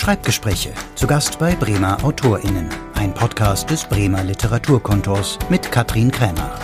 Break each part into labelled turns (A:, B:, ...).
A: Schreibgespräche. Zu Gast bei Bremer AutorInnen. Ein Podcast des Bremer Literaturkontors mit Katrin Krämer.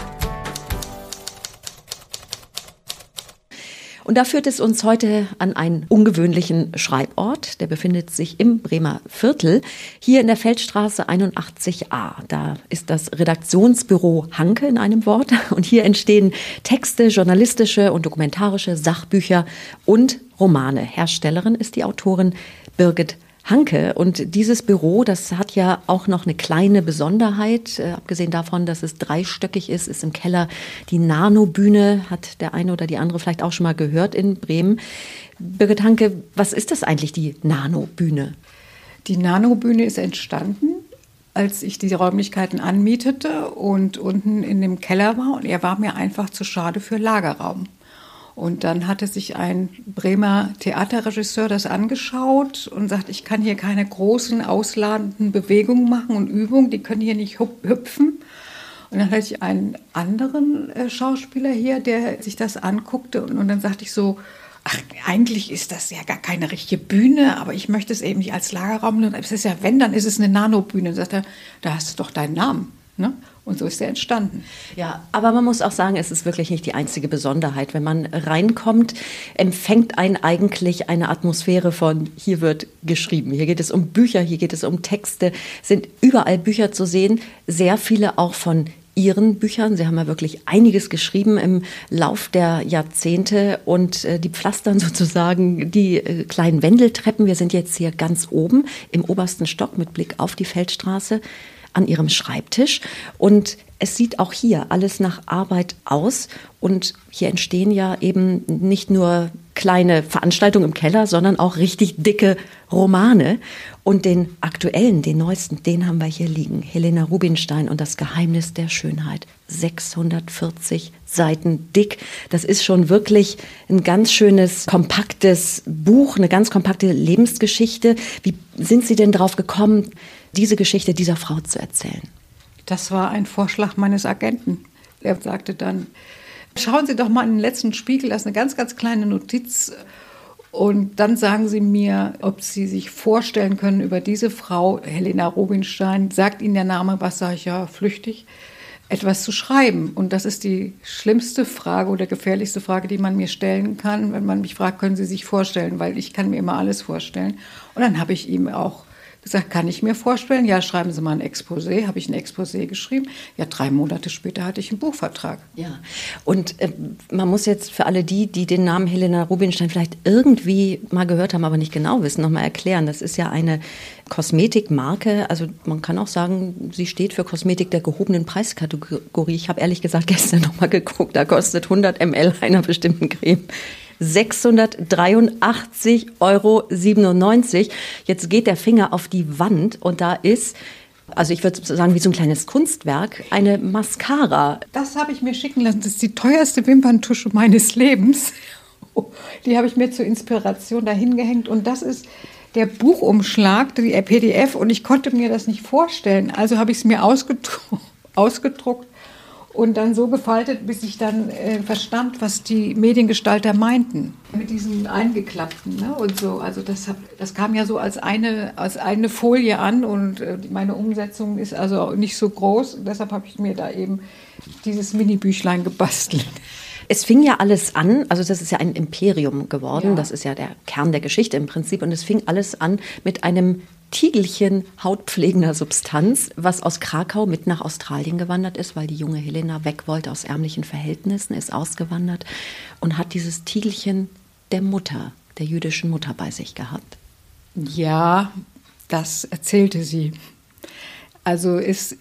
B: Und da führt es uns heute an einen ungewöhnlichen Schreibort. Der befindet sich im Bremer Viertel, hier in der Feldstraße 81a. Da ist das Redaktionsbüro Hanke in einem Wort. Und hier entstehen Texte, journalistische und dokumentarische Sachbücher und Romane. Herstellerin ist die Autorin Birgit Hanke. Und dieses Büro, das hat ja auch noch eine kleine Besonderheit. Äh, abgesehen davon, dass es dreistöckig ist, ist im Keller die Nano-Bühne. Hat der eine oder die andere vielleicht auch schon mal gehört in Bremen. Birgit Hanke, was ist das eigentlich, die Nano-Bühne?
C: Die Nano-Bühne ist entstanden, als ich die Räumlichkeiten anmietete und unten in dem Keller war. Und er war mir einfach zu schade für Lagerraum. Und dann hatte sich ein Bremer Theaterregisseur das angeschaut und sagt, ich kann hier keine großen, ausladenden Bewegungen machen und Übungen, die können hier nicht hüpfen. Und dann hatte ich einen anderen äh, Schauspieler hier, der sich das anguckte und, und dann sagte ich so, ach, eigentlich ist das ja gar keine richtige Bühne, aber ich möchte es eben nicht als Lagerraum. Und es ist ja, wenn, dann ist es eine Nanobühne. Und sagt er, da hast du doch deinen Namen. Ne? Und so ist er entstanden.
B: Ja, aber man muss auch sagen, es ist wirklich nicht die einzige Besonderheit. Wenn man reinkommt, empfängt einen eigentlich eine Atmosphäre von, hier wird geschrieben. Hier geht es um Bücher, hier geht es um Texte, sind überall Bücher zu sehen, sehr viele auch von Ihren Büchern. Sie haben ja wirklich einiges geschrieben im Lauf der Jahrzehnte und äh, die pflastern sozusagen die äh, kleinen Wendeltreppen. Wir sind jetzt hier ganz oben im obersten Stock mit Blick auf die Feldstraße an ihrem Schreibtisch und es sieht auch hier alles nach Arbeit aus und hier entstehen ja eben nicht nur kleine Veranstaltungen im Keller, sondern auch richtig dicke Romane. Und den aktuellen, den neuesten, den haben wir hier liegen. Helena Rubinstein und das Geheimnis der Schönheit. 640 Seiten dick. Das ist schon wirklich ein ganz schönes, kompaktes Buch, eine ganz kompakte Lebensgeschichte. Wie sind Sie denn drauf gekommen, diese Geschichte dieser Frau zu erzählen?
C: Das war ein Vorschlag meines Agenten. Er sagte dann, schauen Sie doch mal in den letzten Spiegel, das ist eine ganz, ganz kleine Notiz. Und dann sagen Sie mir, ob Sie sich vorstellen können, über diese Frau, Helena Rubinstein, sagt Ihnen der Name was, sage ich ja, flüchtig, etwas zu schreiben. Und das ist die schlimmste Frage oder gefährlichste Frage, die man mir stellen kann, wenn man mich fragt, können Sie sich vorstellen, weil ich kann mir immer alles vorstellen. Und dann habe ich ihm auch gesagt, kann ich mir vorstellen. Ja, schreiben Sie mal ein Exposé. Habe ich ein Exposé geschrieben. Ja, drei Monate später hatte ich einen Buchvertrag.
B: Ja, und äh, man muss jetzt für alle die, die den Namen Helena Rubinstein vielleicht irgendwie mal gehört haben, aber nicht genau wissen, nochmal erklären. Das ist ja eine Kosmetikmarke. Also man kann auch sagen, sie steht für Kosmetik der gehobenen Preiskategorie. Ich habe ehrlich gesagt gestern nochmal geguckt. Da kostet 100 ml einer bestimmten Creme 683,97 Euro. Jetzt geht der Finger auf die Wand und da ist also ich würde sagen, wie so ein kleines Kunstwerk, eine Mascara.
C: Das habe ich mir schicken lassen. Das ist die teuerste Wimperntusche meines Lebens. Die habe ich mir zur Inspiration dahin gehängt. Und das ist der Buchumschlag, die PDF. Und ich konnte mir das nicht vorstellen. Also habe ich es mir ausgedruckt, ausgedruckt und dann so gefaltet, bis ich dann äh, verstand, was die Mediengestalter meinten. Mit diesen eingeklappten ne? und so. Also das, hab, das kam ja so als eine, als eine Folie an und äh, meine Umsetzung ist also nicht so groß. Deshalb habe ich mir da eben dieses Mini-Büchlein gebastelt.
B: Es fing ja alles an, also das ist ja ein Imperium geworden, ja. das ist ja der Kern der Geschichte im Prinzip, und es fing alles an mit einem Tiegelchen hautpflegender Substanz, was aus Krakau mit nach Australien gewandert ist, weil die junge Helena weg wollte aus ärmlichen Verhältnissen, ist ausgewandert und hat dieses Tiegelchen der Mutter, der jüdischen Mutter bei sich gehabt.
C: Ja, das erzählte sie. Also es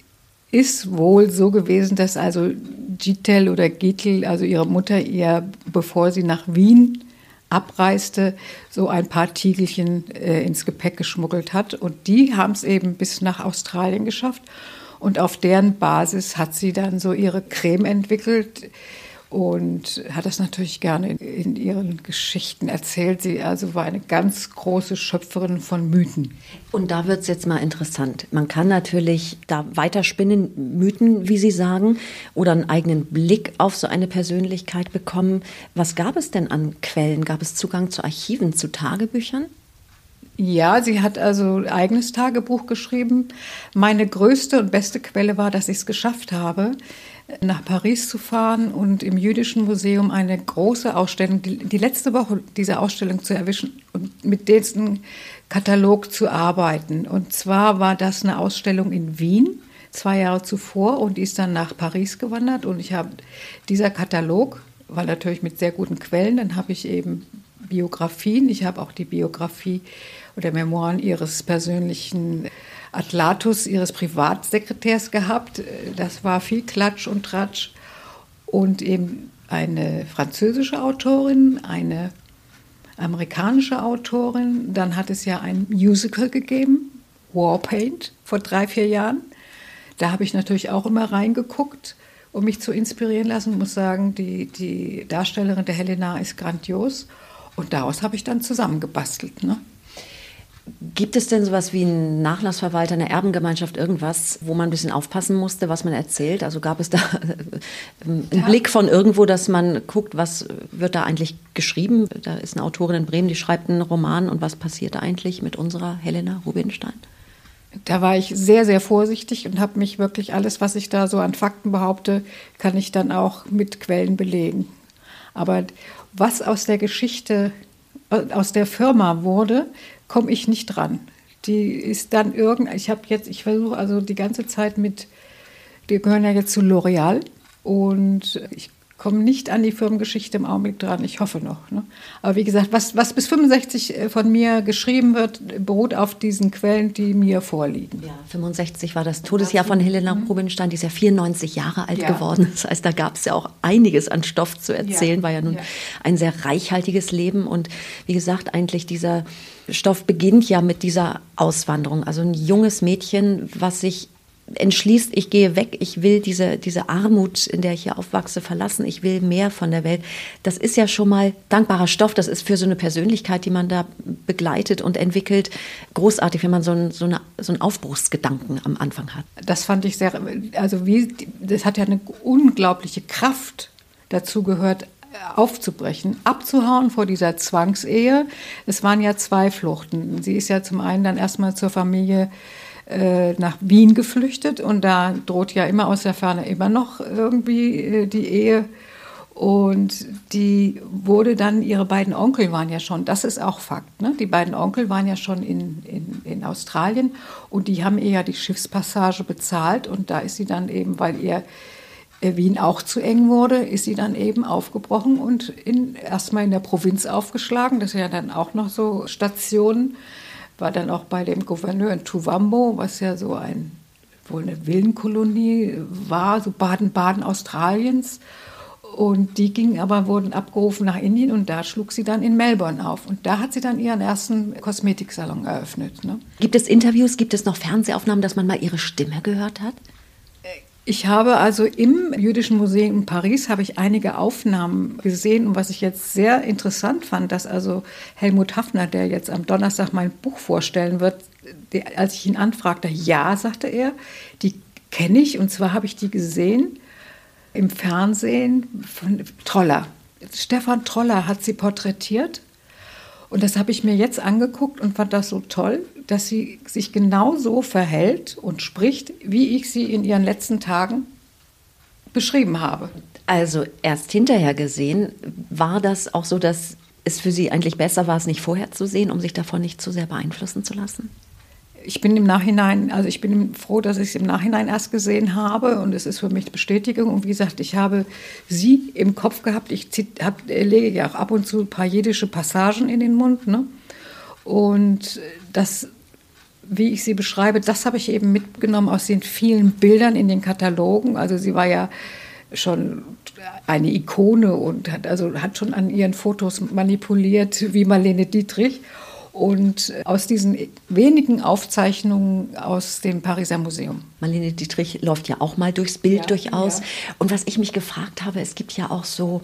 C: ist wohl so gewesen, dass also Gitel oder Gitel, also ihre Mutter, ihr, bevor sie nach Wien abreiste, so ein paar Tiegelchen äh, ins Gepäck geschmuggelt hat. Und die haben es eben bis nach Australien geschafft. Und auf deren Basis hat sie dann so ihre Creme entwickelt, und hat das natürlich gerne in, in, ihren Geschichten erzählt. Sie also war eine ganz große Schöpferin von Mythen.
B: Und da wird es jetzt mal interessant. Man kann natürlich da weiterspinnen, Mythen, wie Sie sagen, oder einen eigenen Blick auf so eine Persönlichkeit bekommen. Was gab es denn an Quellen? Gab es Zugang zu Archiven, zu Tagebüchern?
C: Ja, sie hat also ein eigenes Tagebuch geschrieben. Meine größte und beste Quelle war, dass ich es geschafft habe, nach Paris zu fahren und im Jüdischen Museum eine große Ausstellung, die, die letzte Woche diese Ausstellung zu erwischen und mit diesem Katalog zu arbeiten. Und zwar war das eine Ausstellung in Wien zwei Jahre zuvor und die ist dann nach Paris gewandert. Und ich habe dieser Katalog, weil natürlich mit sehr guten Quellen, dann habe ich eben Biografien, ich habe auch die Biografie oder Memoiren ihres persönlichen Atlatus, ihres Privatsekretärs gehabt. Das war viel Klatsch und Tratsch. Und eben eine französische Autorin, eine amerikanische Autorin. Dann hat es ja ein Musical gegeben, Warpaint, vor drei, vier Jahren. Da habe ich natürlich auch immer reingeguckt, um mich zu inspirieren lassen. Ich muss sagen, die, die Darstellerin der Helena ist grandios. Und daraus habe ich dann zusammengebastelt. Ne?
B: Gibt es denn sowas wie einen Nachlassverwalter, eine Erbengemeinschaft, irgendwas, wo man ein bisschen aufpassen musste, was man erzählt? Also gab es da einen ja. Blick von irgendwo, dass man guckt, was wird da eigentlich geschrieben? Da ist eine Autorin in Bremen, die schreibt einen Roman und was passiert eigentlich mit unserer Helena Rubinstein?
C: Da war ich sehr, sehr vorsichtig und habe mich wirklich alles, was ich da so an Fakten behaupte, kann ich dann auch mit Quellen belegen. Aber was aus der Geschichte, aus der Firma wurde, komme ich nicht dran. Die ist dann irgend, ich habe jetzt, ich versuche also die ganze Zeit mit, wir gehören ja jetzt zu L'Oreal und ich komme nicht an die Firmengeschichte im Augenblick dran. Ich hoffe noch. Ne? Aber wie gesagt, was, was bis 65 äh, von mir geschrieben wird, beruht auf diesen Quellen, die mir vorliegen.
B: Ja, 65 war das Todesjahr von Helena mhm. Rubinstein. Die ist ja 94 Jahre alt ja. geworden. Das heißt, da gab es ja auch einiges an Stoff zu erzählen. Ja. War ja nun ja. ein sehr reichhaltiges Leben. Und wie gesagt, eigentlich dieser Stoff beginnt ja mit dieser Auswanderung. Also ein junges Mädchen, was sich entschließt, ich gehe weg, ich will diese, diese Armut, in der ich hier aufwachse, verlassen, ich will mehr von der Welt. Das ist ja schon mal dankbarer Stoff. Das ist für so eine Persönlichkeit, die man da begleitet und entwickelt, großartig, wenn man so, ein, so, eine, so einen Aufbruchsgedanken am Anfang hat.
C: Das fand ich sehr, also wie, das hat ja eine unglaubliche Kraft dazu gehört, aufzubrechen, abzuhauen vor dieser Zwangsehe. Es waren ja zwei Fluchten. Sie ist ja zum einen dann erstmal zur Familie äh, nach Wien geflüchtet und da droht ja immer aus der Ferne immer noch irgendwie äh, die Ehe. Und die wurde dann, ihre beiden Onkel waren ja schon, das ist auch Fakt, ne? die beiden Onkel waren ja schon in, in, in Australien und die haben ihr ja die Schiffspassage bezahlt und da ist sie dann eben, weil ihr äh, Wien auch zu eng wurde, ist sie dann eben aufgebrochen und in, erstmal in der Provinz aufgeschlagen. Das sind ja dann auch noch so Stationen war dann auch bei dem Gouverneur in Tuvambo, was ja so ein wohl eine Villenkolonie war, so Baden-Baden Australiens. Und die gingen aber, wurden abgerufen nach Indien und da schlug sie dann in Melbourne auf. Und da hat sie dann ihren ersten Kosmetiksalon eröffnet. Ne?
B: Gibt es Interviews, gibt es noch Fernsehaufnahmen, dass man mal ihre Stimme gehört hat?
C: Ich habe also im Jüdischen Museum in Paris habe ich einige Aufnahmen gesehen. Und was ich jetzt sehr interessant fand, dass also Helmut Hafner, der jetzt am Donnerstag mein Buch vorstellen wird, der, als ich ihn anfragte, ja, sagte er, die kenne ich. Und zwar habe ich die gesehen im Fernsehen von Troller. Stefan Troller hat sie porträtiert und das habe ich mir jetzt angeguckt und fand das so toll, dass sie sich genau so verhält und spricht, wie ich sie in ihren letzten Tagen beschrieben habe.
B: Also erst hinterher gesehen, war das auch so, dass es für Sie eigentlich besser war, es nicht vorher zu sehen, um sich davon nicht zu sehr beeinflussen zu lassen?
C: Ich bin im Nachhinein, also ich bin froh, dass ich es im Nachhinein erst gesehen habe und es ist für mich Bestätigung. Und wie gesagt, ich habe sie im Kopf gehabt. Ich hab, lege ja auch ab und zu ein paar jiddische Passagen in den Mund. Ne? Und das, wie ich sie beschreibe, das habe ich eben mitgenommen aus den vielen Bildern in den Katalogen. Also sie war ja schon eine Ikone und hat, also hat schon an ihren Fotos manipuliert wie Marlene Dietrich. Und aus diesen wenigen Aufzeichnungen aus dem Pariser Museum.
B: Marlene Dietrich läuft ja auch mal durchs Bild ja, durchaus. Ja. Und was ich mich gefragt habe, es gibt ja auch so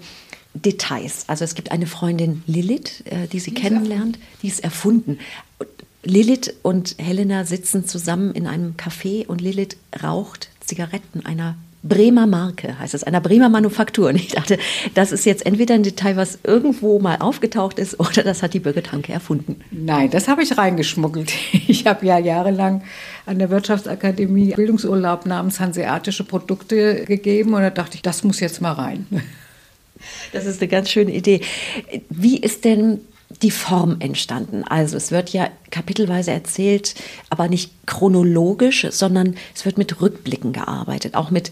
B: Details. Also es gibt eine Freundin Lilith, äh, die sie die kennenlernt, die ist erfunden. Lilith und Helena sitzen zusammen in einem Café und Lilith raucht Zigaretten einer Bremer Marke, heißt es, einer Bremer Manufaktur. Und ich dachte, das ist jetzt entweder ein Detail, was irgendwo mal aufgetaucht ist, oder das hat die Birgit Hanke erfunden.
C: Nein, das habe ich reingeschmuggelt. Ich habe ja jahrelang an der Wirtschaftsakademie Bildungsurlaub namens Hanseatische Produkte gegeben und da dachte ich, das muss jetzt mal rein.
B: Das ist eine ganz schöne Idee. Wie ist denn die Form entstanden. Also es wird ja kapitelweise erzählt, aber nicht chronologisch, sondern es wird mit Rückblicken gearbeitet, auch mit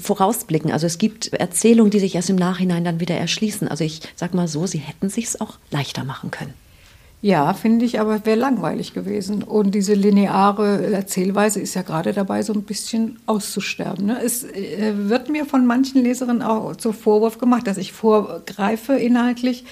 B: Vorausblicken. Also es gibt Erzählungen, die sich erst im Nachhinein dann wieder erschließen. Also ich sag mal so, sie hätten sich auch leichter machen können.
C: Ja, finde ich, aber wäre langweilig gewesen. Und diese lineare Erzählweise ist ja gerade dabei, so ein bisschen auszusterben. Ne? Es äh, wird mir von manchen Leserinnen auch zum Vorwurf gemacht, dass ich vorgreife inhaltlich.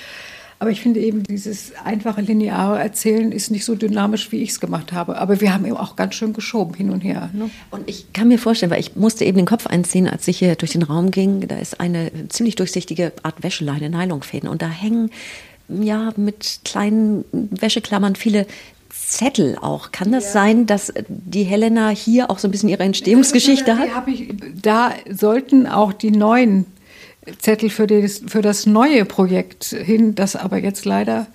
C: Aber ich finde eben, dieses einfache lineare Erzählen ist nicht so dynamisch, wie ich es gemacht habe. Aber wir haben eben auch ganz schön geschoben hin und her. Ne?
B: Und ich kann mir vorstellen, weil ich musste eben den Kopf einziehen, als ich hier durch den Raum ging. Da ist eine ziemlich durchsichtige Art Wäscheleine, Nylonfäden. Und da hängen ja mit kleinen Wäscheklammern viele Zettel auch. Kann das ja. sein, dass die Helena hier auch so ein bisschen ihre Entstehungsgeschichte hat?
C: Da sollten auch die neuen Zettel für das, für das neue Projekt hin, das aber jetzt leider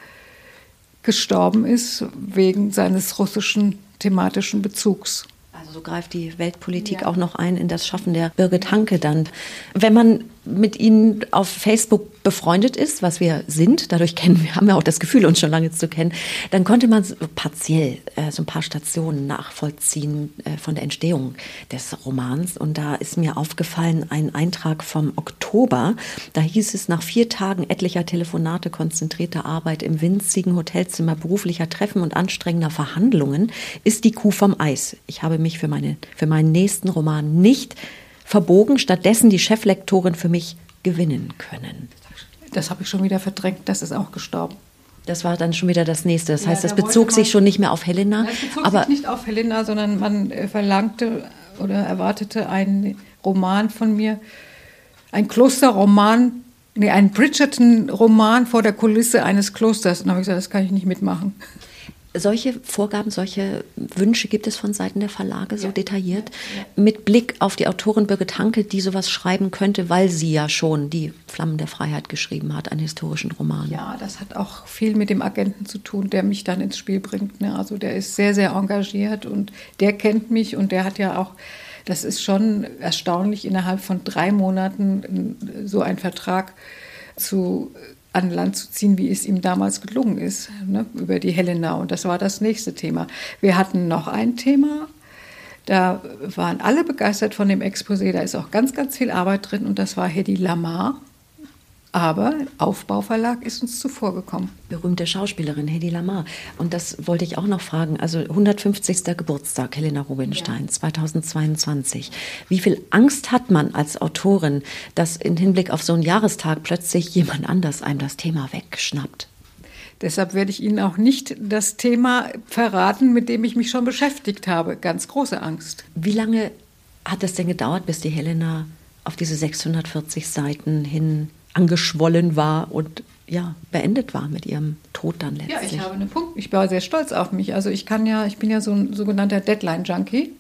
C: gestorben ist wegen seines russischen thematischen Bezugs.
B: Also so greift die Weltpolitik ja. auch noch ein in das Schaffen der Birgit Hanke dann. Wenn man mit Ihnen auf Facebook befreundet ist, was wir sind, dadurch kennen wir, haben wir auch das Gefühl, uns schon lange zu kennen, dann konnte man partiell äh, so ein paar Stationen nachvollziehen äh, von der Entstehung des Romans. Und da ist mir aufgefallen ein Eintrag vom Oktober. Da hieß es, nach vier Tagen etlicher Telefonate, konzentrierter Arbeit im winzigen Hotelzimmer, beruflicher Treffen und anstrengender Verhandlungen ist die Kuh vom Eis. Ich habe mich für, meine, für meinen nächsten Roman nicht verbogen, stattdessen die Cheflektorin für mich gewinnen können.
C: Das habe ich schon wieder verdrängt, das ist auch gestorben.
B: Das war dann schon wieder das nächste. Das ja, heißt, das da bezog sich schon nicht mehr auf Helena.
C: Das bezog aber sich nicht auf Helena, sondern man äh, verlangte oder erwartete einen Roman von mir, ein Klosterroman, nee, ein Bridgerton-Roman vor der Kulisse eines Klosters. Und da habe ich gesagt, das kann ich nicht mitmachen.
B: Solche Vorgaben, solche Wünsche gibt es von Seiten der Verlage so ja. detailliert, ja. mit Blick auf die Autorin Birgit Hanke, die sowas schreiben könnte, weil sie ja schon die Flammen der Freiheit geschrieben hat, einen historischen Roman.
C: Ja, das hat auch viel mit dem Agenten zu tun, der mich dann ins Spiel bringt. Ne? Also der ist sehr, sehr engagiert und der kennt mich und der hat ja auch das ist schon erstaunlich, innerhalb von drei Monaten so einen Vertrag zu an Land zu ziehen, wie es ihm damals gelungen ist, ne, über die Helena. Und das war das nächste Thema. Wir hatten noch ein Thema, da waren alle begeistert von dem Exposé, da ist auch ganz, ganz viel Arbeit drin und das war Hedy Lamar. Aber Aufbauverlag ist uns zuvor gekommen.
B: Berühmte Schauspielerin Hedy Lamar. Und das wollte ich auch noch fragen. Also 150. Geburtstag Helena Rubinstein ja. 2022. Wie viel Angst hat man als Autorin, dass im Hinblick auf so einen Jahrestag plötzlich jemand anders einem das Thema wegschnappt?
C: Deshalb werde ich Ihnen auch nicht das Thema verraten, mit dem ich mich schon beschäftigt habe. Ganz große Angst.
B: Wie lange hat es denn gedauert, bis die Helena auf diese 640 Seiten hin angeschwollen war und ja, beendet war mit ihrem Tod dann letztlich.
C: Ja, ich habe einen Punkt. Ich war sehr stolz auf mich. Also ich kann ja, ich bin ja so ein sogenannter Deadline-Junkie.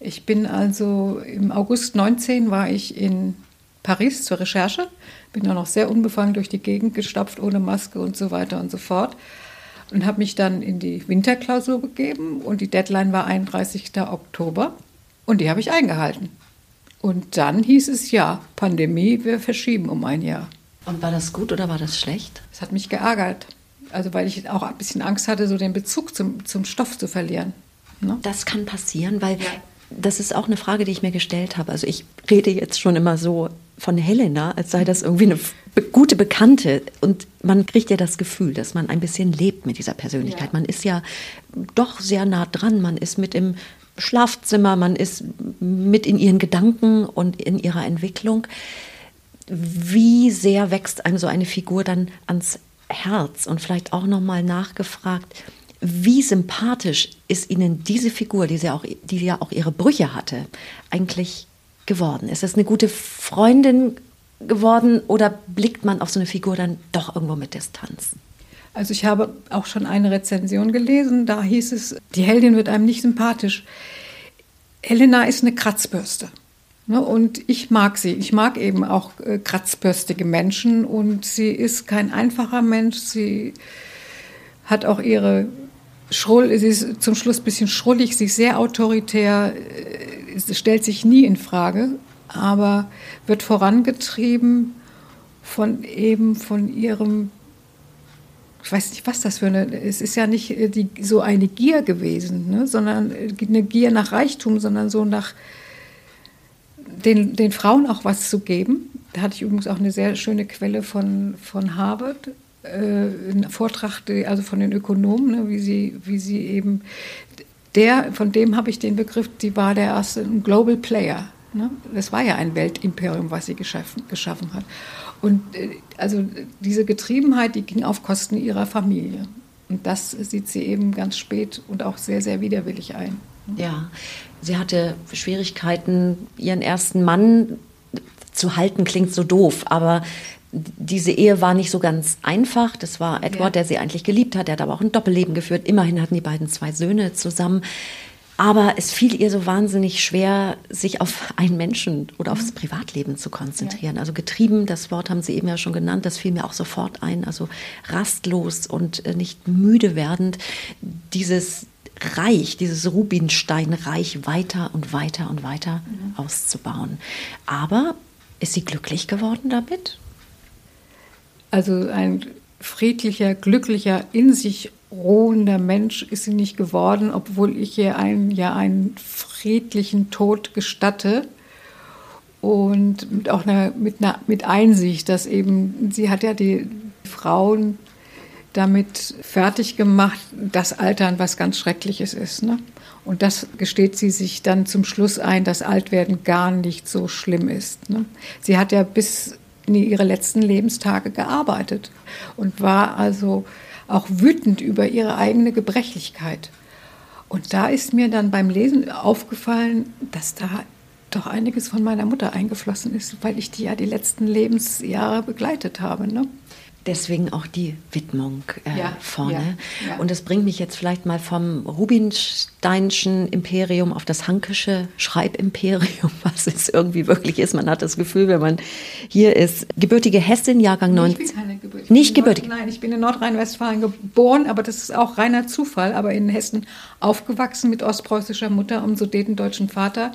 C: Ich bin also im August 19 war ich in Paris zur Recherche, bin dann noch sehr unbefangen durch die Gegend gestapft, ohne Maske und so weiter und so fort. Und habe mich dann in die Winterklausur begeben und die Deadline war 31. Oktober und die habe ich eingehalten. Und dann hieß es ja, Pandemie, wir verschieben um ein Jahr.
B: Und war das gut oder war das schlecht?
C: Es hat mich geärgert. Also weil ich auch ein bisschen Angst hatte, so den Bezug zum, zum Stoff zu verlieren.
B: Ne? Das kann passieren, weil ja. das ist auch eine Frage, die ich mir gestellt habe. Also ich rede jetzt schon immer so von Helena, als sei das irgendwie eine gute Bekannte. Und man kriegt ja das Gefühl, dass man ein bisschen lebt mit dieser Persönlichkeit. Ja. Man ist ja doch sehr nah dran. Man ist mit im Schlafzimmer, man ist mit in ihren Gedanken und in ihrer Entwicklung. Wie sehr wächst einem so eine Figur dann ans Herz? Und vielleicht auch nochmal nachgefragt, wie sympathisch ist Ihnen diese Figur, die, sie auch, die ja auch ihre Brüche hatte, eigentlich geworden? Ist das eine gute Freundin geworden oder blickt man auf so eine Figur dann doch irgendwo mit Distanz?
C: Also ich habe auch schon eine Rezension gelesen, da hieß es, die Heldin wird einem nicht sympathisch. Helena ist eine Kratzbürste. Ne? Und ich mag sie. Ich mag eben auch äh, kratzbürstige Menschen und sie ist kein einfacher Mensch. Sie hat auch ihre Schrull, sie ist zum Schluss ein bisschen schrullig, sie ist sehr autoritär, äh, stellt sich nie in Frage, aber wird vorangetrieben von eben von ihrem ich weiß nicht, was das für eine, es ist ja nicht äh, die, so eine Gier gewesen, ne, sondern äh, eine Gier nach Reichtum, sondern so nach den, den Frauen auch was zu geben. Da hatte ich übrigens auch eine sehr schöne Quelle von, von Harvard, äh, Vortrag, also von den Ökonomen, ne, wie, sie, wie sie eben, der, von dem habe ich den Begriff, die war der erste Global Player. Ne? Das war ja ein Weltimperium, was sie geschaffen, geschaffen hat. Und äh, also diese Getriebenheit, die ging auf Kosten ihrer Familie. Und das sieht sie eben ganz spät und auch sehr, sehr widerwillig ein.
B: Ja, sie hatte Schwierigkeiten, ihren ersten Mann zu halten, klingt so doof, aber diese Ehe war nicht so ganz einfach. Das war Edward, ja. der sie eigentlich geliebt hat. Er hat aber auch ein Doppelleben geführt. Immerhin hatten die beiden zwei Söhne zusammen. Aber es fiel ihr so wahnsinnig schwer, sich auf einen Menschen oder aufs Privatleben zu konzentrieren. Ja. Also getrieben, das Wort haben Sie eben ja schon genannt, das fiel mir auch sofort ein. Also rastlos und äh, nicht müde werdend, dieses Reich, dieses Rubinsteinreich weiter und weiter und weiter mhm. auszubauen. Aber ist sie glücklich geworden damit?
C: Also ein friedlicher, glücklicher, in sich ruhender Mensch ist sie nicht geworden, obwohl ich ihr einen, ja einen friedlichen Tod gestatte. Und mit auch einer, mit, einer, mit Einsicht, dass eben, sie hat ja die Frauen damit fertig gemacht, dass Altern was ganz Schreckliches ist. Ne? Und das gesteht sie sich dann zum Schluss ein, dass Altwerden gar nicht so schlimm ist. Ne? Sie hat ja bis in ihre letzten Lebenstage gearbeitet und war also auch wütend über ihre eigene Gebrechlichkeit. Und da ist mir dann beim Lesen aufgefallen, dass da doch einiges von meiner Mutter eingeflossen ist, weil ich die ja die letzten Lebensjahre begleitet habe. Ne?
B: Deswegen auch die Widmung äh, ja, vorne. Ja, ja. Und das bringt mich jetzt vielleicht mal vom Rubinsteinschen Imperium auf das Hankische Schreibimperium, was es irgendwie wirklich ist. Man hat das Gefühl, wenn man hier ist. Gebürtige Hessin, Jahrgang 19. Ich bin keine gebürtige. Nicht gebürtig?
C: Nein, ich bin in Nordrhein-Westfalen geboren, aber das ist auch reiner Zufall. Aber in Hessen aufgewachsen mit ostpreußischer Mutter und sudetendeutschen Vater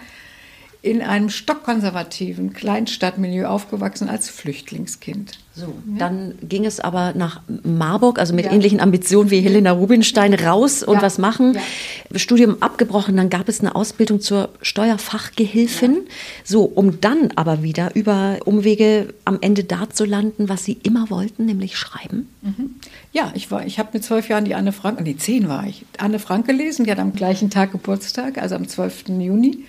C: in einem stockkonservativen Kleinstadtmilieu aufgewachsen als Flüchtlingskind.
B: So, ja. dann ging es aber nach Marburg, also mit ja. ähnlichen Ambitionen wie Helena Rubinstein, raus und ja. was machen. Studium abgebrochen, dann gab es eine Ausbildung zur Steuerfachgehilfin. So, um dann aber wieder über Umwege am Ende da zu landen, was Sie immer wollten, nämlich schreiben.
C: Mhm. Ja, ich ich habe mit zwölf Jahren die Anne Frank, nee, zehn war ich, Anne Frank gelesen, die hat am gleichen Tag Geburtstag, also am 12. Juni.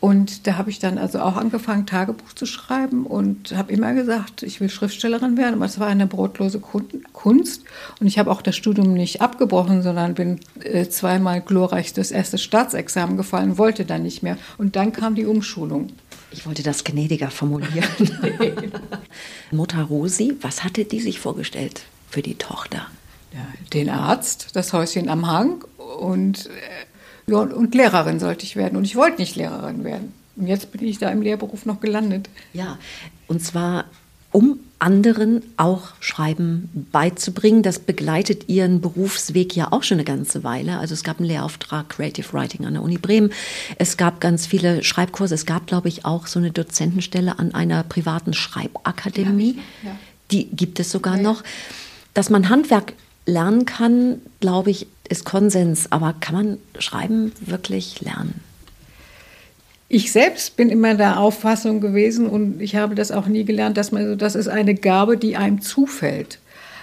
C: Und da habe ich dann also auch angefangen, Tagebuch zu schreiben und habe immer gesagt, ich will Schriftstellerin werden, aber es war eine brotlose Kunst. Und ich habe auch das Studium nicht abgebrochen, sondern bin äh, zweimal glorreich das erste Staatsexamen gefallen, wollte dann nicht mehr. Und dann kam die Umschulung.
B: Ich wollte das gnädiger formulieren. Mutter Rosi, was hatte die sich vorgestellt für die Tochter?
C: Ja, den Arzt, das Häuschen am Hang und äh, ja, und Lehrerin sollte ich werden. Und ich wollte nicht Lehrerin werden. Und jetzt bin ich da im Lehrberuf noch gelandet.
B: Ja, und zwar um anderen auch Schreiben beizubringen. Das begleitet Ihren Berufsweg ja auch schon eine ganze Weile. Also es gab einen Lehrauftrag Creative Writing an der Uni Bremen. Es gab ganz viele Schreibkurse. Es gab, glaube ich, auch so eine Dozentenstelle an einer privaten Schreibakademie. Ja, ja. Die gibt es sogar ja, noch. Dass man Handwerk lernen kann, glaube ich, ist Konsens. Aber kann man Schreiben wirklich lernen?
C: Ich selbst bin immer der Auffassung gewesen und ich habe das auch nie gelernt, dass man, das ist eine Gabe, die einem zufällt.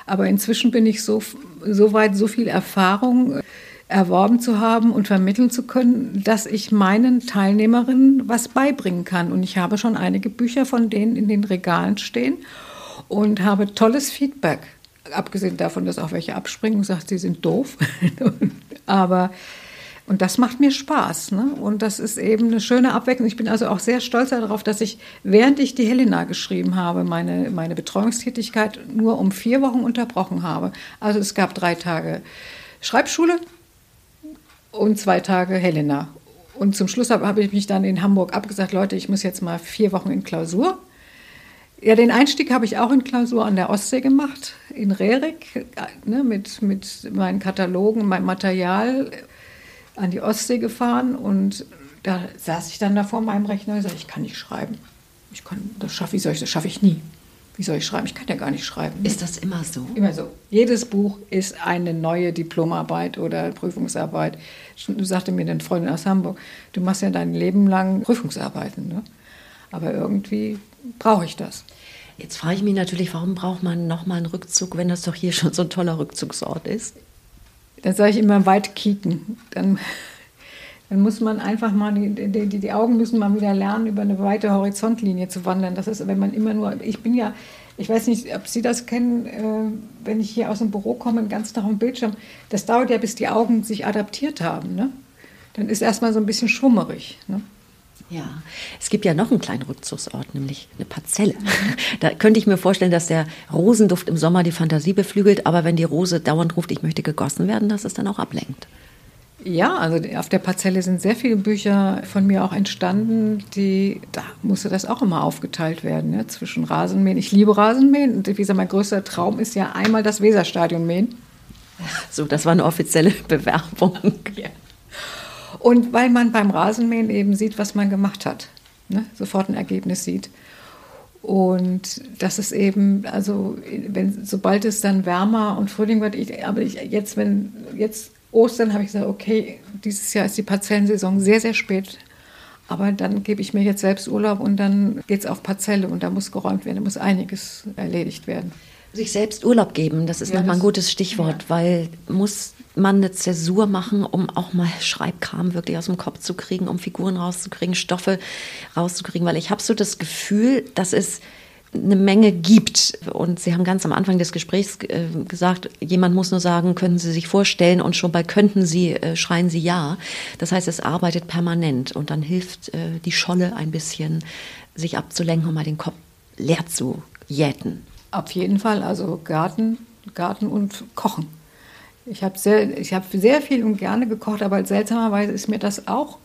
C: Aber inzwischen bin ich so, so weit, so viel Erfahrung erworben zu haben und vermitteln zu können, dass ich meinen Teilnehmerinnen was beibringen kann. Und ich habe schon einige Bücher von denen in den Regalen stehen und habe tolles Feedback abgesehen davon, dass auch welche abspringen und sagen, sie sind doof. Aber und das macht mir Spaß. Ne? Und das ist eben eine schöne Abwechslung. Ich bin also auch sehr stolz darauf, dass ich, während ich die Helena geschrieben habe, meine, meine Betreuungstätigkeit nur um vier Wochen unterbrochen habe. Also es gab drei Tage Schreibschule und zwei Tage Helena. Und zum Schluss habe hab ich mich dann in Hamburg abgesagt, Leute, ich muss jetzt mal vier Wochen in Klausur. Ja, den Einstieg habe ich auch in Klausur an der Ostsee gemacht, in Rerik, ne, mit, mit meinen Katalogen, meinem Material an die Ostsee gefahren und da saß ich dann da vor meinem Rechner und sagte, ich kann nicht schreiben. Ich kann, das schaffe ich, das schaffe ich nie. Wie soll ich schreiben? Ich kann ja gar nicht schreiben.
B: Ist das immer so?
C: Immer so. Jedes Buch ist eine neue Diplomarbeit oder Prüfungsarbeit. Du sagte mir eine Freundin aus Hamburg, du machst ja dein Leben lang Prüfungsarbeiten. Ne? Aber irgendwie brauche ich das.
B: Jetzt frage ich mich natürlich, warum braucht man nochmal einen Rückzug, wenn das doch hier schon so ein toller Rückzugsort ist?
C: Dann sage ich immer weit kicken. Dann, dann muss man einfach mal, die, die, die Augen müssen mal wieder lernen, über eine weite Horizontlinie zu wandern. Das ist, wenn man immer nur, ich bin ja, ich weiß nicht, ob Sie das kennen, äh, wenn ich hier aus dem Büro komme, den ganzen Tag am Bildschirm, das dauert ja, bis die Augen sich adaptiert haben. Ne? Dann ist erstmal so ein bisschen schummerig. Ne?
B: Ja, es gibt ja noch einen kleinen Rückzugsort, nämlich eine Parzelle. Da könnte ich mir vorstellen, dass der Rosenduft im Sommer die Fantasie beflügelt, aber wenn die Rose dauernd ruft, ich möchte gegossen werden, dass es dann auch ablenkt.
C: Ja, also auf der Parzelle sind sehr viele Bücher von mir auch entstanden, die, da musste das auch immer aufgeteilt werden, ne, zwischen Rasenmähen. Ich liebe Rasenmähen und wie gesagt, mein größter Traum ist ja einmal das Weserstadion mähen.
B: So, das war eine offizielle Bewerbung. Ja.
C: Und weil man beim Rasenmähen eben sieht, was man gemacht hat, ne? sofort ein Ergebnis sieht. Und das ist eben, also wenn, sobald es dann wärmer und Frühling wird, ich, aber ich, jetzt, wenn jetzt Ostern habe ich gesagt, okay, dieses Jahr ist die Parzellensaison sehr, sehr spät. Aber dann gebe ich mir jetzt selbst Urlaub und dann geht es auf Parzelle und da muss geräumt werden, da muss einiges erledigt werden.
B: Sich selbst Urlaub geben, das ist ja, nochmal ein gutes Stichwort, ja. weil muss man eine Zäsur machen, um auch mal Schreibkram wirklich aus dem Kopf zu kriegen, um Figuren rauszukriegen, Stoffe rauszukriegen, weil ich habe so das Gefühl, dass es eine Menge gibt. Und Sie haben ganz am Anfang des Gesprächs äh, gesagt, jemand muss nur sagen, können Sie sich vorstellen und schon bei könnten Sie äh, schreien Sie ja. Das heißt, es arbeitet permanent und dann hilft äh, die Scholle ein bisschen, sich abzulenken und mal den Kopf leer zu jäten.
C: Auf jeden Fall, also Garten, Garten und Kochen. Ich habe sehr, hab sehr viel und gerne gekocht, aber seltsamerweise ist mir das auch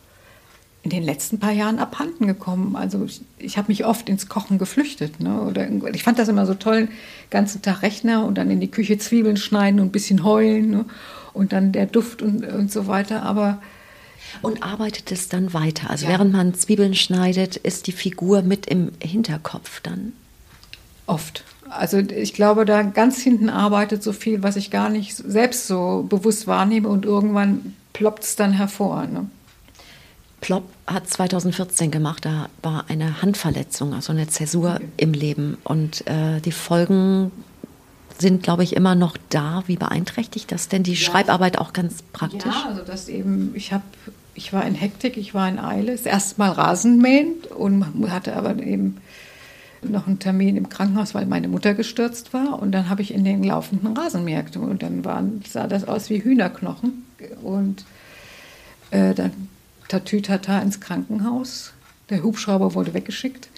C: in den letzten paar Jahren abhanden gekommen. Also ich, ich habe mich oft ins Kochen geflüchtet. Ne? Oder ich fand das immer so toll, den ganzen Tag Rechner und dann in die Küche Zwiebeln schneiden und ein bisschen heulen ne? und dann der Duft und, und so weiter. Aber
B: und arbeitet es dann weiter. Also ja. während man Zwiebeln schneidet, ist die Figur mit im Hinterkopf dann.
C: Oft. Also ich glaube, da ganz hinten arbeitet so viel, was ich gar nicht selbst so bewusst wahrnehme und irgendwann ploppt es dann hervor. Ne?
B: Plopp hat 2014 gemacht, da war eine Handverletzung, also eine Zäsur okay. im Leben und äh, die Folgen sind, glaube ich, immer noch da. Wie beeinträchtigt das denn die ja. Schreibarbeit auch ganz praktisch?
C: Ja, also das eben, ich habe, ich war in Hektik, ich war in Eile, das erste Mal Rasenmähen und hatte aber eben noch einen Termin im Krankenhaus, weil meine Mutter gestürzt war. Und dann habe ich in den laufenden Rasenmäher und dann waren, sah das aus wie Hühnerknochen. Und äh, dann Tatütata ins Krankenhaus. Der Hubschrauber wurde weggeschickt.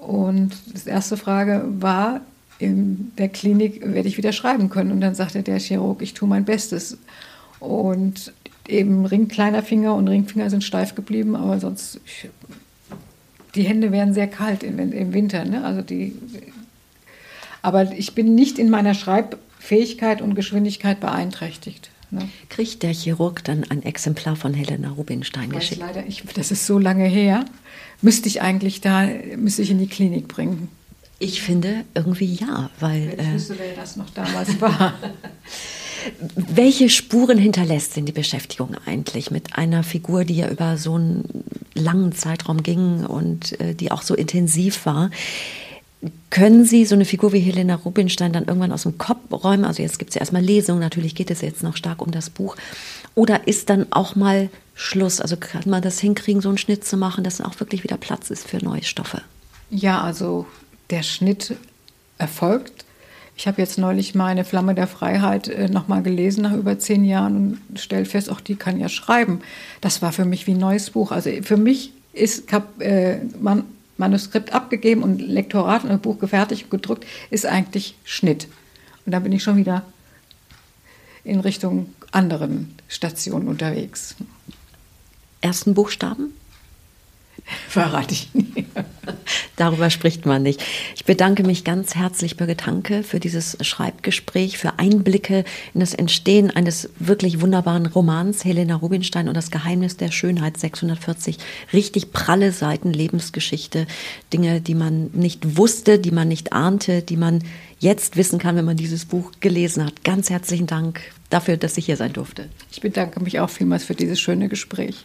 C: Und die erste Frage war, in der Klinik werde ich wieder schreiben können. Und dann sagte der Chirurg, ich tue mein Bestes. Und eben Ring, kleiner Finger und Ringfinger sind steif geblieben, aber sonst ich, die Hände werden sehr kalt im, im Winter. Ne? Also die, aber ich bin nicht in meiner Schreibfähigkeit und Geschwindigkeit beeinträchtigt. Ne?
B: Kriegt der Chirurg dann ein Exemplar von Helena Rubinstein geschickt?
C: Leider, ich, das ist so lange her. Müsste ich eigentlich da, müsste ich in die Klinik bringen.
B: Ich finde irgendwie ja, weil.
C: Ich wüsste, wer das noch damals war.
B: Welche Spuren hinterlässt denn die Beschäftigung eigentlich mit einer Figur, die ja über so einen langen Zeitraum ging und äh, die auch so intensiv war? Können Sie so eine Figur wie Helena Rubinstein dann irgendwann aus dem Kopf räumen? Also jetzt gibt es ja erstmal Lesungen, natürlich geht es jetzt noch stark um das Buch. Oder ist dann auch mal Schluss? Also kann man das hinkriegen, so einen Schnitt zu machen, dass dann auch wirklich wieder Platz ist für neue Stoffe?
C: Ja, also der Schnitt erfolgt ich habe jetzt neulich meine Flamme der Freiheit äh, nochmal gelesen nach über zehn Jahren und stelle fest, auch die kann ja schreiben. Das war für mich wie ein neues Buch. Also für mich ist äh, man, Manuskript abgegeben und Lektorat und Buch gefertigt und gedruckt, ist eigentlich Schnitt. Und da bin ich schon wieder in Richtung anderen Stationen unterwegs.
B: ersten Buchstaben?
C: Verrate ich.
B: Darüber spricht man nicht. Ich bedanke mich ganz herzlich, Birgit Hanke, für dieses Schreibgespräch, für Einblicke in das Entstehen eines wirklich wunderbaren Romans Helena Rubinstein und das Geheimnis der Schönheit 640. Richtig pralle Seiten Lebensgeschichte, Dinge, die man nicht wusste, die man nicht ahnte, die man jetzt wissen kann, wenn man dieses Buch gelesen hat. Ganz herzlichen Dank dafür, dass ich hier sein durfte.
C: Ich bedanke mich auch vielmals für dieses schöne Gespräch.